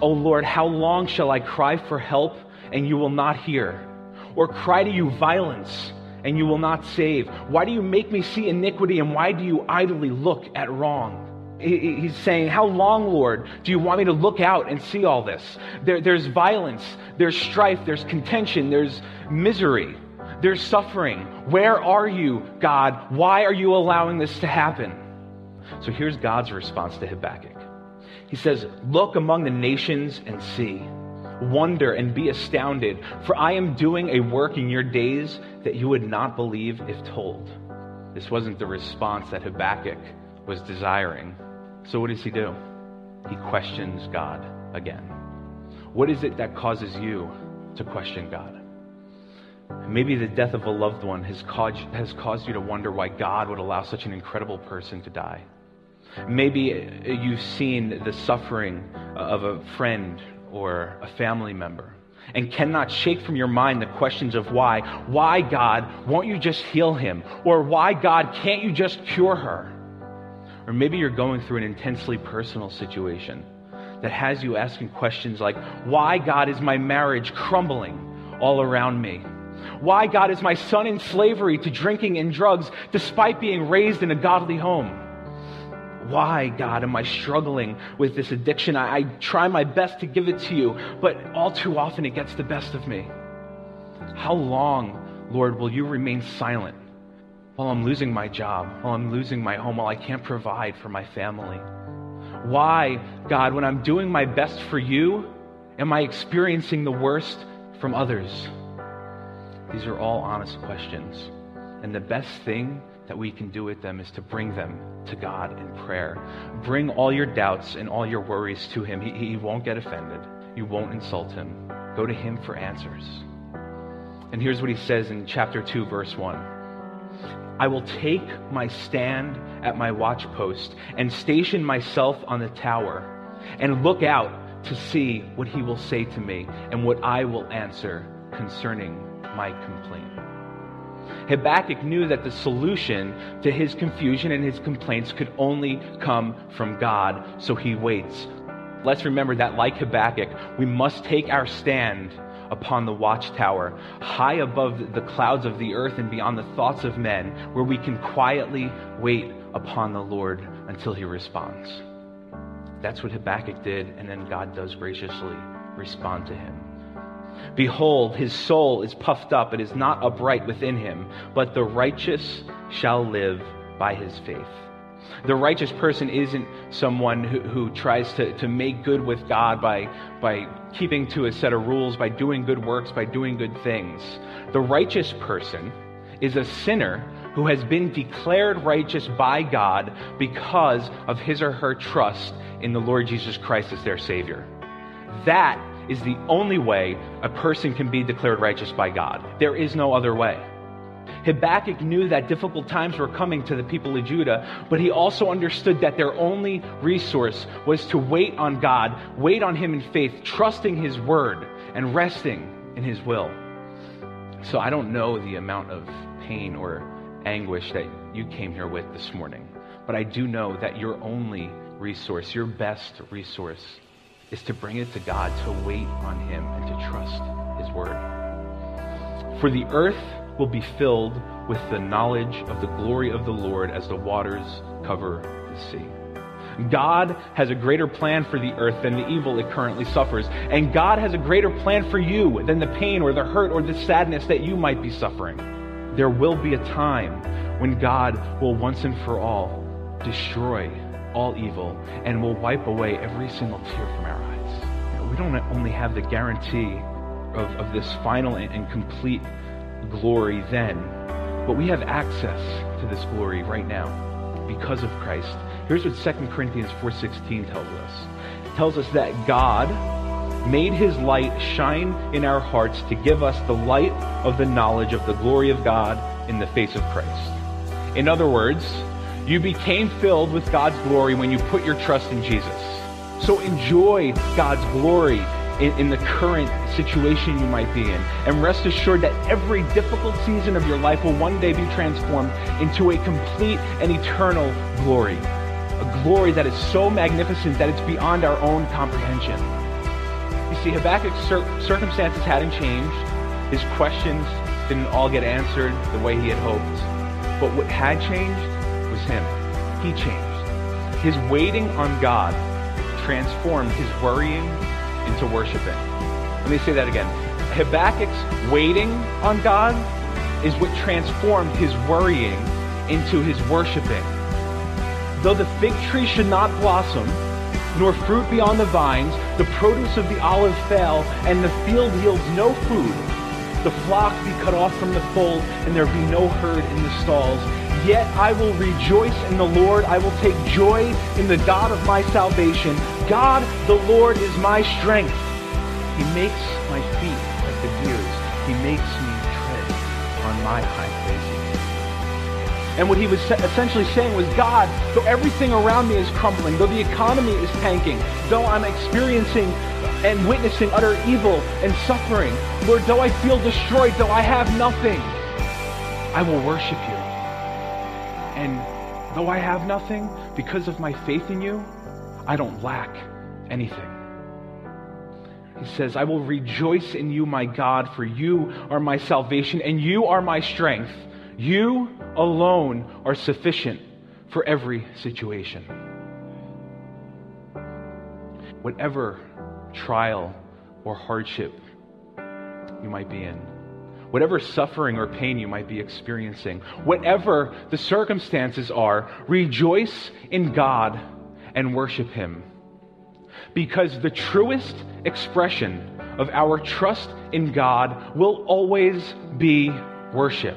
O Lord, how long shall I cry for help and you will not hear? Or cry to you violence and you will not save? Why do you make me see iniquity and why do you idly look at wrong? He's saying, How long, Lord, do you want me to look out and see all this? There, there's violence, there's strife, there's contention, there's misery, there's suffering. Where are you, God? Why are you allowing this to happen? So here's God's response to Habakkuk. He says, Look among the nations and see. Wonder and be astounded, for I am doing a work in your days that you would not believe if told. This wasn't the response that Habakkuk was desiring. So, what does he do? He questions God again. What is it that causes you to question God? Maybe the death of a loved one has caused, has caused you to wonder why God would allow such an incredible person to die. Maybe you've seen the suffering of a friend or a family member and cannot shake from your mind the questions of why. Why, God, won't you just heal him? Or why, God, can't you just cure her? Or maybe you're going through an intensely personal situation that has you asking questions like, Why, God, is my marriage crumbling all around me? Why, God, is my son in slavery to drinking and drugs despite being raised in a godly home? Why, God, am I struggling with this addiction? I, I, try my best to give it to you, but all too often it gets the best of me. How long, Lord, will you remain silent while I'm losing my job, while I'm losing my home, while I can't provide for my family? Why, God, when I'm doing my best for you, am I experiencing the worst from others? These are all honest questions. And the best thing that we can do with them is to bring them to God in prayer. Bring all your doubts and all your worries to Him. He, he won't get offended, you won't insult Him. Go to Him for answers. And here's what He says in chapter 2, verse 1. I will take my stand at my watchpost and station myself on the tower and look out to see what he will say to me and what I will answer concerning my complaint. Habakkuk knew that the solution to his confusion and his complaints could only come from God, so he waits. Let's remember that, like Habakkuk, we must take our stand upon the watchtower, high above the clouds of the earth and beyond the thoughts of men, where we can quietly wait upon the Lord until he responds. That's what Habakkuk did, and then God does graciously respond to him. Behold, his soul is puffed up, it is not upright within him, but the righteous shall live by his faith. The righteous person isn't someone who, who tries to, to make good with God by, by keeping to a set of rules, by doing good works, by doing good things. The righteous person is a sinner who has been declared righteous by God because of his or her trust in the Lord Jesus Christ as their Savior. That is the only way a person can be declared righteous by God. There is no other way. Habakkuk knew that difficult times were coming to the people of Judah, but he also understood that their only resource was to wait on God, wait on Him in faith, trusting His word, and resting in His will. So I don't know the amount of pain or anguish that you came here with this morning, but I do know that your only resource, your best resource, is to bring it to God, to wait on Him, and to trust His word. For the earth will be filled with the knowledge of the glory of the Lord as the waters cover the sea. God has a greater plan for the earth than the evil it currently suffers. And God has a greater plan for you than the pain or the hurt or the sadness that you might be suffering. There will be a time when God will once and for all destroy all evil and will wipe away every single tear from our eyes. We don't only have the guarantee of, of this final and, and complete glory then, but we have access to this glory right now because of Christ. Here's what 2 Corinthians 4:16 tells us. It tells us that God made his light shine in our hearts to give us the light of the knowledge of the glory of God in the face of Christ. In other words, you became filled with God's glory when you put your trust in Jesus. So enjoy God's glory in, in, the current situation you might be in. And rest assured that every difficult season of your life will one day be transformed into a complete and eternal glory. A glory that is so magnificent that it's beyond our own comprehension. You see, Habakkuk's cir- circumstances hadn't changed. His questions didn't all get answered the way he had hoped. But what had changed was him. He changed. His waiting on God transformed his worrying into worshiping. Let me say that again. Habakkuk's waiting on God is what transformed his worrying into his worshiping. Though the fig tree should not blossom, nor fruit be on the vines, the produce of the olive fail, and the field yields no food, the flock be cut off from the fold, and there be no herd in the stalls. Yet I will rejoice in the Lord. I will take joy in the God of my salvation. God, the Lord, is my strength. He makes my feet like the deer's. He makes me tread on my high places. And what he was essentially saying was, God, though everything around me is crumbling, though the economy is tanking, though I'm experiencing and witnessing utter evil and suffering, Lord, though I feel destroyed, though I have nothing, I will worship you. And though I have nothing, because of my faith in you, I don't lack anything. He says, I will rejoice in you, my God, for you are my salvation and you are my strength. You alone are sufficient for every situation. Whatever trial or hardship you might be in, whatever suffering or pain you might be experiencing, whatever the circumstances are, rejoice in God and worship Him. Because the truest expression of our trust in God will always be worship.